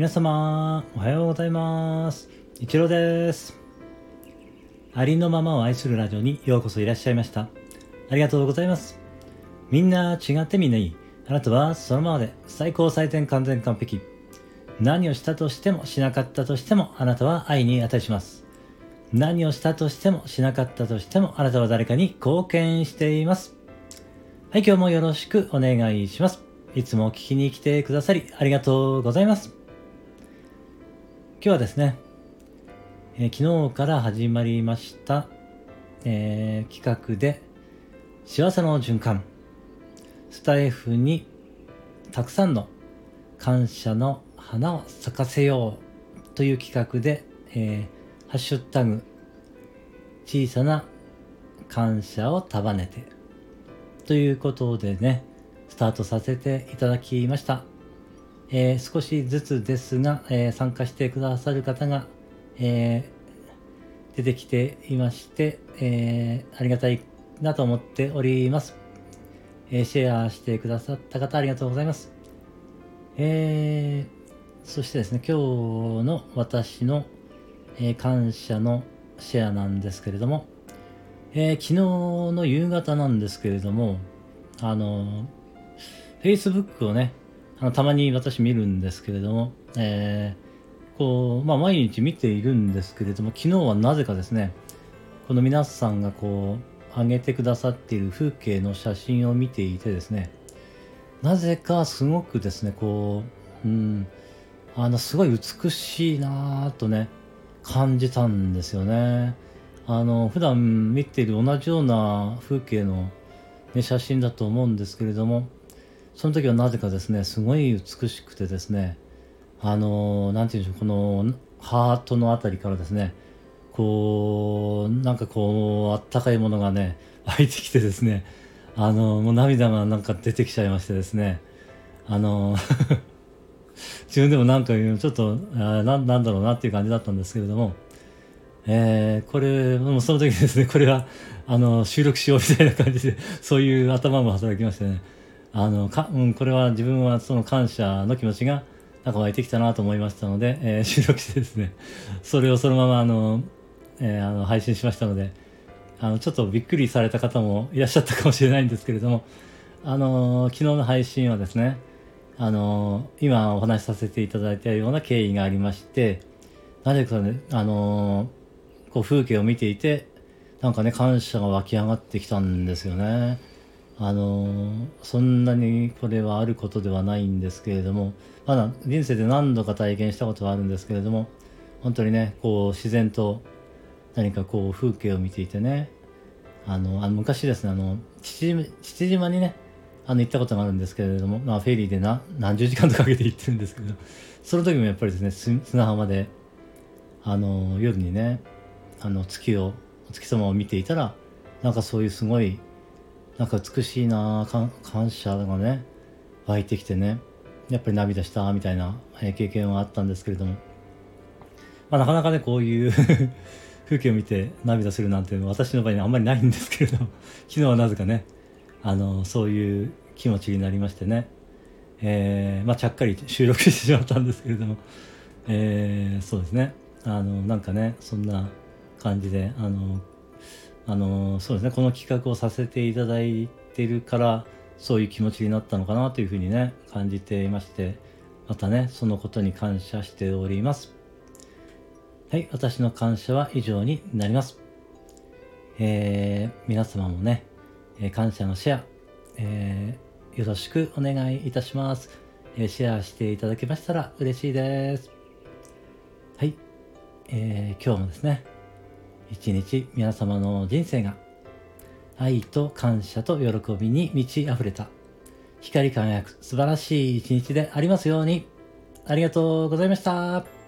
皆様、おはようございます。一郎です。ありのままを愛するラジオにようこそいらっしゃいました。ありがとうございます。みんな違ってみんないい。あなたはそのままで最高最善完全完璧。何をしたとしてもしなかったとしてもあなたは愛に値します。何をしたとしてもしなかったとしてもあなたは誰かに貢献しています。はい、今日もよろしくお願いします。いつも聞きに来てくださりありがとうございます。今日はですね、えー昨日から始まりました、えー企画で幸せの循環。スタイフにたくさんの感謝の花を咲かせようという企画で、えーハッシュタグ小さな感謝を束ねてということでねスタートさせていただきました。えー少しずつですが、えー参加してくださる方が、えー出てきていまして、えありがたいなと思っております、えシェアしてくださった方ありがとうございます。えそしてですね、今日の私の、え感謝のシェアなんですけれども、え昨日の夕方なんですけれども、あの、Facebook をね、あのたまに私見るんですけれども、えーこう、まあ毎日見ているんですけれども、昨日はなぜかですね、この皆さんがこう、上げてくださっている風景の写真を見ていてですね、なぜかすごくですね、こう、うん、あの、すごい美しいなぁとね、感じたんですよね。あの、普段見ている同じような風景の、ね、写真だと思うんですけれども、その時はなぜかですね、すごい美しくてですね、あの、なんていうんでしょう、このハートのあたりからですね、こう、なんかこう、あったかいものがね、湧いてきてですね、あの、もう涙がなんか出てきちゃいましてですね、あの、自分でもなんかちょっとななんだろうなっていう感じだったんですけれども、えーこれもうその時ですねこれはあの収録しようみたいな感じでそういう頭も働きましてねあのか、うん、これは自分はその感謝の気持ちがなんか湧いてきたなと思いましたので、えー 収録してですねそれをそのままあの、えーあの配信しましたのであのちょっとびっくりされた方もいらっしゃったかもしれないんですけれどもあの昨日の配信はですねあの今お話しさせていただいたような経緯がありましてなぜかねあのこう風景を見ていてなんかね感謝が湧き上がってきたんですよね。あのそんなにこれはあることではないんですけれどもまだ人生で何度か体験したことはあるんですけれども本当にねこう自然と何かこう風景を見ていてねあのあの昔ですねあの父島にねあの行ったことがあるんですけれども、まあ、フェリーでな何十時間とかけて行ってるんですけどその時もやっぱりですね砂浜であの夜にねあの月を月様を見ていたらなんかそういうすごいなんか美しいなあ感謝がね湧いてきてね。やっぱり涙したみたいな経験はあったんですけれども、まあ、なかなかねこういう 風景を見て涙するなんていうのは私の場合にはあんまりないんですけれども。昨日はなぜかねあのそういう気持ちになりましてね、えーまあ、ちゃっかり収録してしまったんですけれども、えーそうですね。あのなんかねそんな感じであのあのそうですね。この企画をさせていただいてるからそういう気持ちになったのかなというふうにね感じていましてまたねそのことに感謝しております。はい私の感謝は以上になります。えー皆様もね、え感謝のシェア、えーよろしくお願いいたします、えシェアしていただけましたら嬉しいです。はい、えー今日もですね一日皆様の人生が愛と感謝と喜びに満ち溢れた光り輝く素晴らしい一日でありますようにありがとうございました。